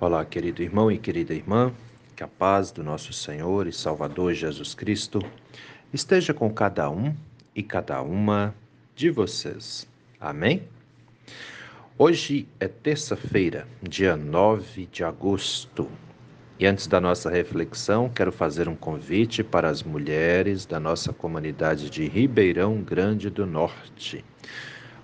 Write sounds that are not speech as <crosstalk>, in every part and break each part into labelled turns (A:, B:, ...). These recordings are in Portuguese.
A: Olá, querido irmão e querida irmã, que a paz do nosso Senhor e Salvador Jesus Cristo esteja com cada um e cada uma de vocês. Amém? Hoje é terça-feira, dia 9 de agosto. E antes da nossa reflexão, quero fazer um convite para as mulheres da nossa comunidade de Ribeirão Grande do Norte.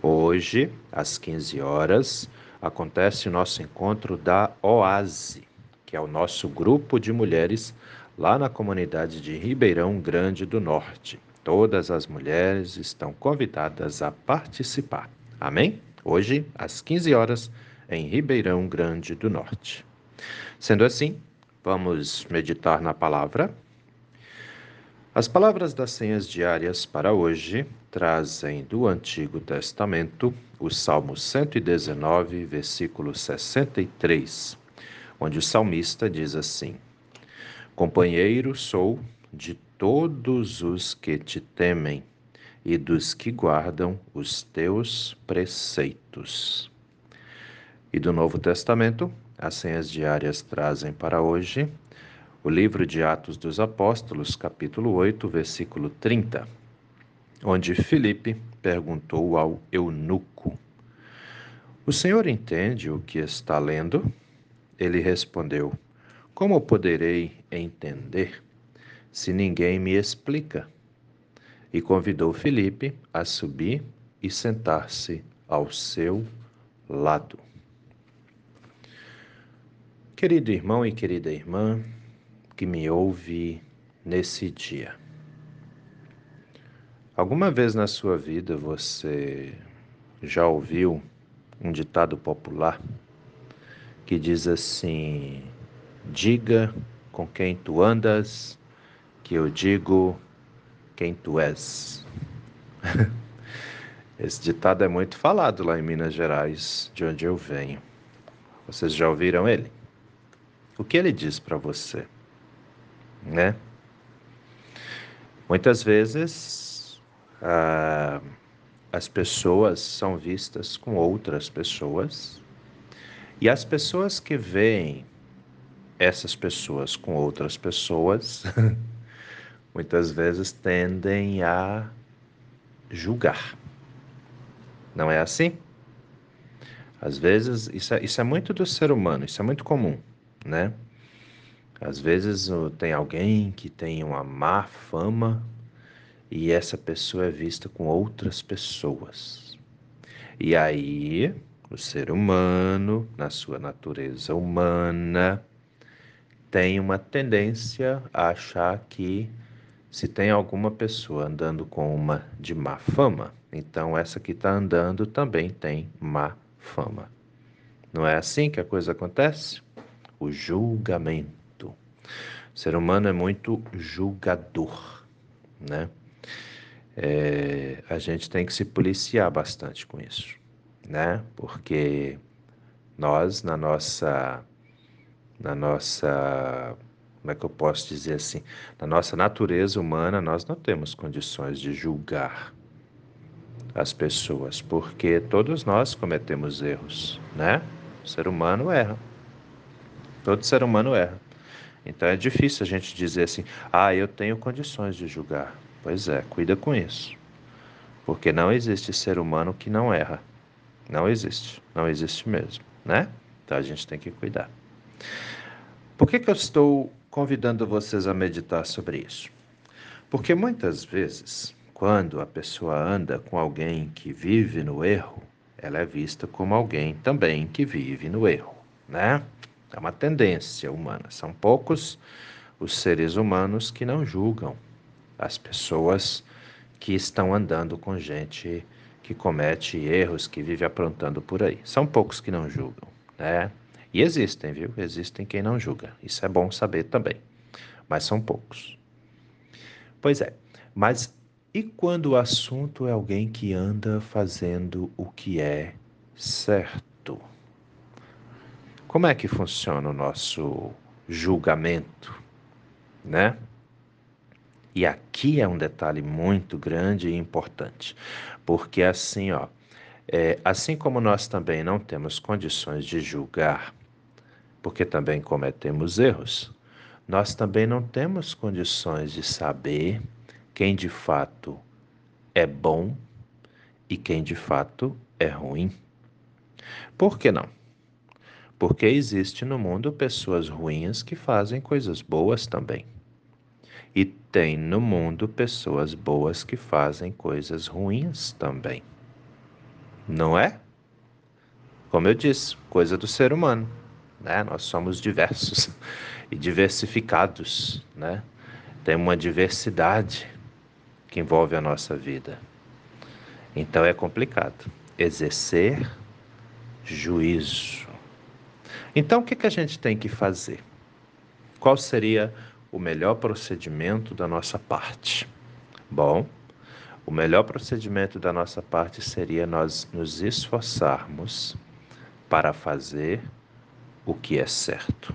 A: Hoje, às 15 horas, acontece o nosso encontro da OASE, que é o nosso grupo de mulheres lá na comunidade de Ribeirão Grande do Norte. Todas as mulheres estão convidadas a participar. Amém? Hoje, às 15 horas, em Ribeirão Grande do Norte. Sendo assim, vamos meditar na palavra. As palavras das senhas diárias para hoje trazem do Antigo Testamento o Salmo 119, versículo 63, onde o salmista diz assim: Companheiro sou de todos os que te temem e dos que guardam os teus preceitos. E do Novo Testamento, as senhas diárias trazem para hoje o livro de Atos dos Apóstolos, capítulo 8, versículo 30, onde Filipe perguntou ao eunuco: O senhor entende o que está lendo? Ele respondeu: Como poderei entender se ninguém me explica? E convidou Filipe a subir e sentar-se ao seu lado. Querido irmão e querida irmã, que me ouve nesse dia. Alguma vez na sua vida você já ouviu um ditado popular que diz assim: Diga com quem tu andas, que eu digo quem tu és. <laughs> Esse ditado é muito falado lá em Minas Gerais, de onde eu venho. Vocês já ouviram ele? O que ele diz para você? Né? Muitas vezes ah, as pessoas são vistas com outras pessoas e as pessoas que veem essas pessoas com outras pessoas <laughs> muitas vezes tendem a julgar. Não é assim? Às vezes, isso é, isso é muito do ser humano, isso é muito comum, né? Às vezes tem alguém que tem uma má fama e essa pessoa é vista com outras pessoas. E aí, o ser humano, na sua natureza humana, tem uma tendência a achar que se tem alguma pessoa andando com uma de má fama, então essa que está andando também tem má fama. Não é assim que a coisa acontece? O julgamento. O ser humano é muito julgador, né? É, a gente tem que se policiar bastante com isso, né? Porque nós, na nossa, na nossa, como é que eu posso dizer assim, na nossa natureza humana, nós não temos condições de julgar as pessoas, porque todos nós cometemos erros, né? O ser humano erra. Todo ser humano erra. Então é difícil a gente dizer assim: ah, eu tenho condições de julgar. Pois é, cuida com isso. Porque não existe ser humano que não erra. Não existe. Não existe mesmo, né? Então a gente tem que cuidar. Por que, que eu estou convidando vocês a meditar sobre isso? Porque muitas vezes, quando a pessoa anda com alguém que vive no erro, ela é vista como alguém também que vive no erro, né? É uma tendência humana. São poucos os seres humanos que não julgam as pessoas que estão andando com gente que comete erros, que vive aprontando por aí. São poucos que não julgam, né? E existem, viu? Existem quem não julga. Isso é bom saber também. Mas são poucos. Pois é. Mas e quando o assunto é alguém que anda fazendo o que é certo? Como é que funciona o nosso julgamento, né? E aqui é um detalhe muito grande e importante, porque assim, ó, é, assim como nós também não temos condições de julgar porque também cometemos erros, nós também não temos condições de saber quem de fato é bom e quem de fato é ruim. Por que não? Porque existe no mundo pessoas ruins que fazem coisas boas também. E tem no mundo pessoas boas que fazem coisas ruins também. Não é? Como eu disse, coisa do ser humano. Né? Nós somos diversos <laughs> e diversificados. Né? Tem uma diversidade que envolve a nossa vida. Então é complicado exercer juízo. Então o que, que a gente tem que fazer? Qual seria o melhor procedimento da nossa parte? Bom, o melhor procedimento da nossa parte seria nós nos esforçarmos para fazer o que é certo.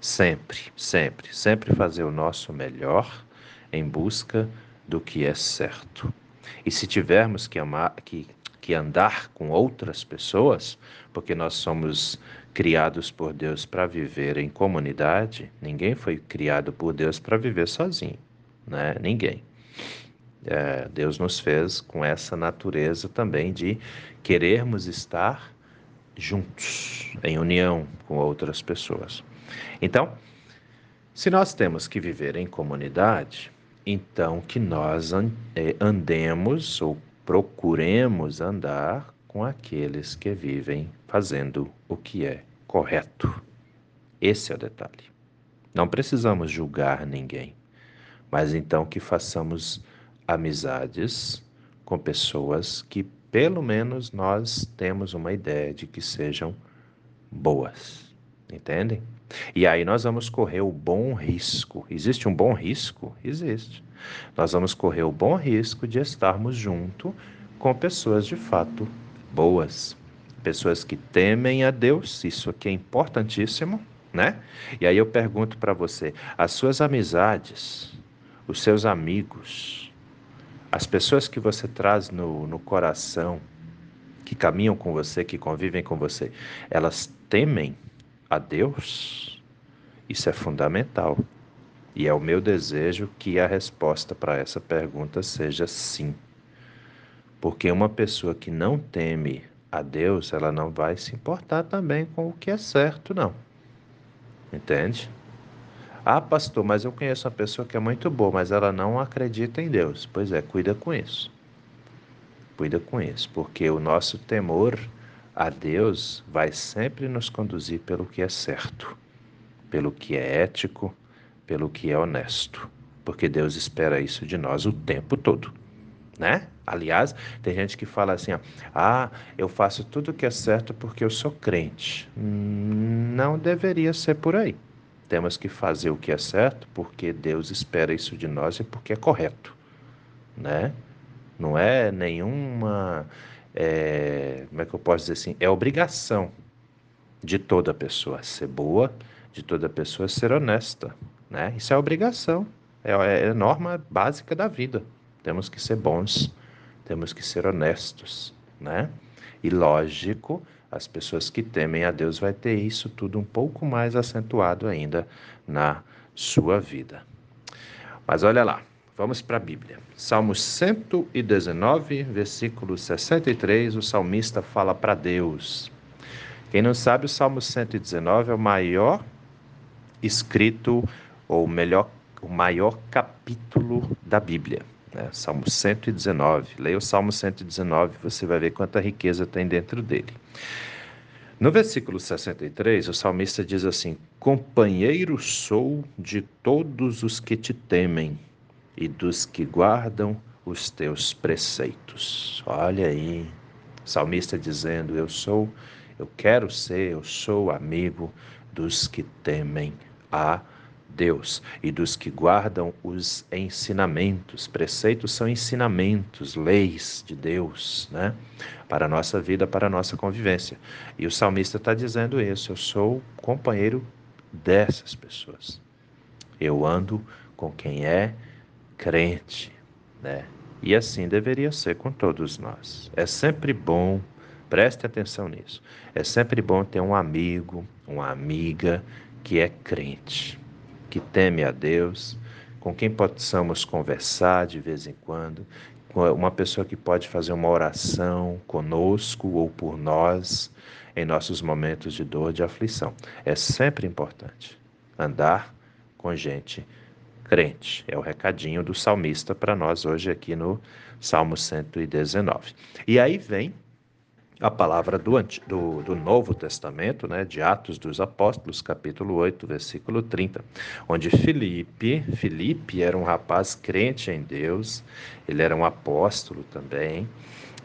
A: Sempre, sempre, sempre fazer o nosso melhor em busca do que é certo. E se tivermos que, amar, que, que andar com outras pessoas, porque nós somos criados por Deus para viver em comunidade, ninguém foi criado por Deus para viver sozinho, né? Ninguém. É, Deus nos fez com essa natureza também de querermos estar juntos, em união com outras pessoas. Então, se nós temos que viver em comunidade, então que nós é, andemos ou procuremos andar com aqueles que vivem fazendo o que é correto. Esse é o detalhe. Não precisamos julgar ninguém, mas então que façamos amizades com pessoas que pelo menos nós temos uma ideia de que sejam boas. Entendem? E aí nós vamos correr o bom risco. Existe um bom risco? Existe. Nós vamos correr o bom risco de estarmos junto com pessoas de fato boas, pessoas que temem a Deus, isso aqui é importantíssimo, né? E aí eu pergunto para você, as suas amizades, os seus amigos, as pessoas que você traz no, no coração, que caminham com você, que convivem com você, elas temem a Deus? Isso é fundamental. E é o meu desejo que a resposta para essa pergunta seja sim. Porque uma pessoa que não teme a Deus, ela não vai se importar também com o que é certo, não. Entende? Ah, pastor, mas eu conheço uma pessoa que é muito boa, mas ela não acredita em Deus. Pois é, cuida com isso. Cuida com isso, porque o nosso temor a Deus vai sempre nos conduzir pelo que é certo, pelo que é ético, pelo que é honesto, porque Deus espera isso de nós o tempo todo né? Aliás, tem gente que fala assim: ó, ah, eu faço tudo o que é certo porque eu sou crente. Não deveria ser por aí. Temos que fazer o que é certo porque Deus espera isso de nós e porque é correto, né? Não é nenhuma, é, como é que eu posso dizer assim? É obrigação de toda pessoa ser boa, de toda pessoa ser honesta, né? Isso é obrigação, é, é norma básica da vida. Temos que ser bons, temos que ser honestos, né? E lógico, as pessoas que temem a Deus vai ter isso tudo um pouco mais acentuado ainda na sua vida. Mas olha lá, vamos para a Bíblia. Salmo 119, versículo 63, o salmista fala para Deus. Quem não sabe, o Salmo 119 é o maior escrito, ou melhor, o maior capítulo da Bíblia. Né? Salmo 119. Leia o Salmo 119, você vai ver quanta riqueza tem dentro dele. No versículo 63, o salmista diz assim: Companheiro sou de todos os que te temem e dos que guardam os teus preceitos. Olha aí, o salmista dizendo: Eu sou, eu quero ser, eu sou amigo dos que temem a Deus e dos que guardam os ensinamentos. Preceitos são ensinamentos, leis de Deus, né? Para a nossa vida, para a nossa convivência. E o salmista está dizendo isso: eu sou companheiro dessas pessoas. Eu ando com quem é crente, né? E assim deveria ser com todos nós. É sempre bom Preste atenção nisso. É sempre bom ter um amigo, uma amiga que é crente, que teme a Deus, com quem possamos conversar de vez em quando, uma pessoa que pode fazer uma oração conosco ou por nós em nossos momentos de dor, de aflição. É sempre importante andar com gente crente. É o recadinho do salmista para nós hoje aqui no Salmo 119. E aí vem a palavra do, do, do, Novo Testamento, né, de Atos dos Apóstolos, capítulo 8, versículo 30, onde Filipe, Filipe era um rapaz crente em Deus, ele era um apóstolo também,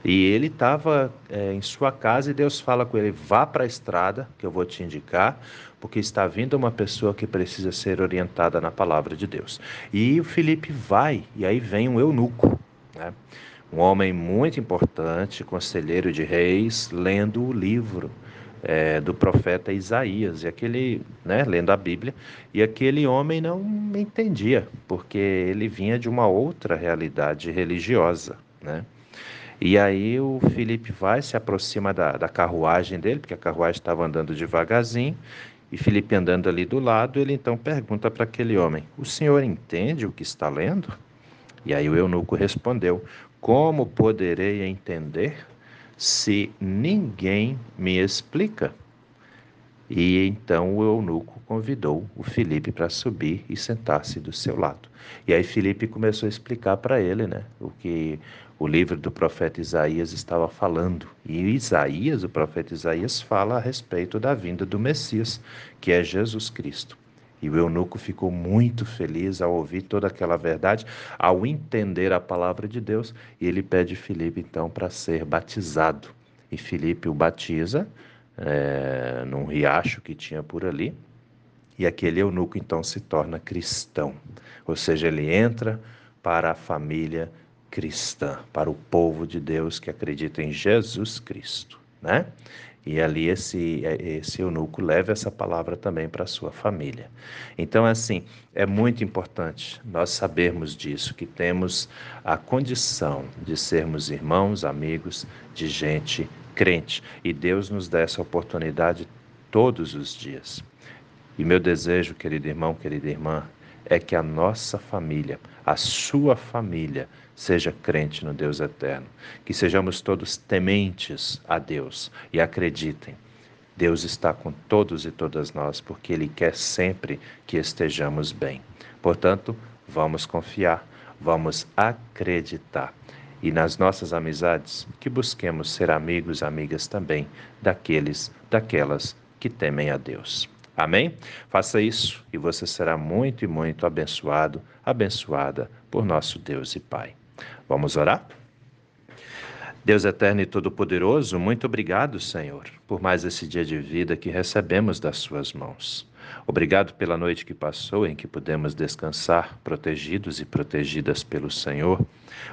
A: e ele estava é, em sua casa e Deus fala com ele: vá para a estrada, que eu vou te indicar, porque está vindo uma pessoa que precisa ser orientada na palavra de Deus. E o Filipe vai, e aí vem um eunuco, né? Um homem muito importante, conselheiro de reis, lendo o livro é, do profeta Isaías, e aquele, né, lendo a Bíblia, e aquele homem não entendia, porque ele vinha de uma outra realidade religiosa, né? E aí o Felipe vai, se aproxima da, da carruagem dele, porque a carruagem estava andando devagarzinho, e Felipe andando ali do lado, ele então pergunta para aquele homem: O senhor entende o que está lendo? E aí o eunuco respondeu: como poderei entender se ninguém me explica? E então o eunuco convidou o Felipe para subir e sentar-se do seu lado. E aí Felipe começou a explicar para ele, né, o que o livro do profeta Isaías estava falando. E Isaías, o profeta Isaías, fala a respeito da vinda do Messias, que é Jesus Cristo. E o eunuco ficou muito feliz ao ouvir toda aquela verdade, ao entender a palavra de Deus, e ele pede Filipe então para ser batizado. E Filipe o batiza é, num riacho que tinha por ali, e aquele eunuco então se torna cristão, ou seja, ele entra para a família cristã, para o povo de Deus que acredita em Jesus Cristo, né? E ali esse, esse eunuco leva essa palavra também para a sua família. Então, assim, é muito importante nós sabermos disso, que temos a condição de sermos irmãos, amigos de gente crente. E Deus nos dá essa oportunidade todos os dias. E meu desejo, querido irmão, querida irmã, é que a nossa família, a sua família, seja crente no Deus eterno. Que sejamos todos tementes a Deus e acreditem. Deus está com todos e todas nós, porque Ele quer sempre que estejamos bem. Portanto, vamos confiar, vamos acreditar. E nas nossas amizades, que busquemos ser amigos, amigas também daqueles, daquelas que temem a Deus. Amém? Faça isso e você será muito e muito abençoado, abençoada por nosso Deus e Pai. Vamos orar? Deus eterno e todo-poderoso, muito obrigado, Senhor, por mais esse dia de vida que recebemos das Suas mãos. Obrigado pela noite que passou em que pudemos descansar, protegidos e protegidas pelo Senhor.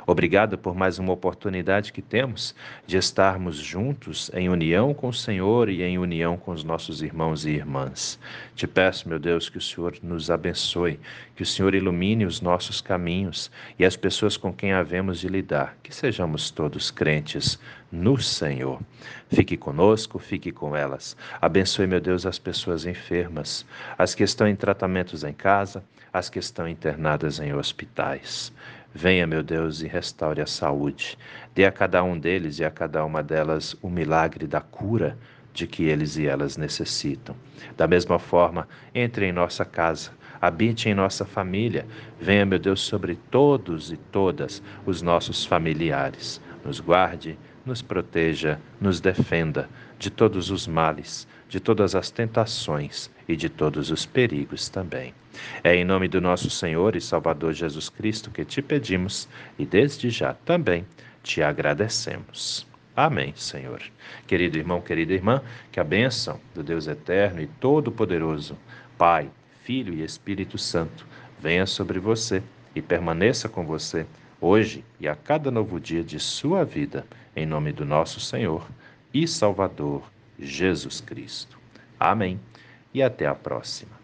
A: Obrigado por mais uma oportunidade que temos de estarmos juntos em união com o Senhor e em união com os nossos irmãos e irmãs. Te peço, meu Deus, que o Senhor nos abençoe, que o Senhor ilumine os nossos caminhos e as pessoas com quem havemos de lidar, que sejamos todos crentes no Senhor. Fique conosco, fique com elas. Abençoe, meu Deus, as pessoas enfermas, as que estão em tratamentos em casa, as que estão internadas em hospitais. Venha, meu Deus, e restaure a saúde. Dê a cada um deles e a cada uma delas o milagre da cura de que eles e elas necessitam. Da mesma forma, entre em nossa casa, habite em nossa família. Venha, meu Deus, sobre todos e todas os nossos familiares. Nos guarde, nos proteja, nos defenda de todos os males, de todas as tentações e de todos os perigos também. É em nome do nosso Senhor e Salvador Jesus Cristo que te pedimos e desde já também te agradecemos. Amém, Senhor. Querido irmão, querida irmã, que a bênção do Deus eterno e todo-poderoso, Pai, Filho e Espírito Santo, venha sobre você e permaneça com você hoje e a cada novo dia de sua vida, em nome do nosso Senhor e Salvador Jesus Cristo. Amém. E até a próxima.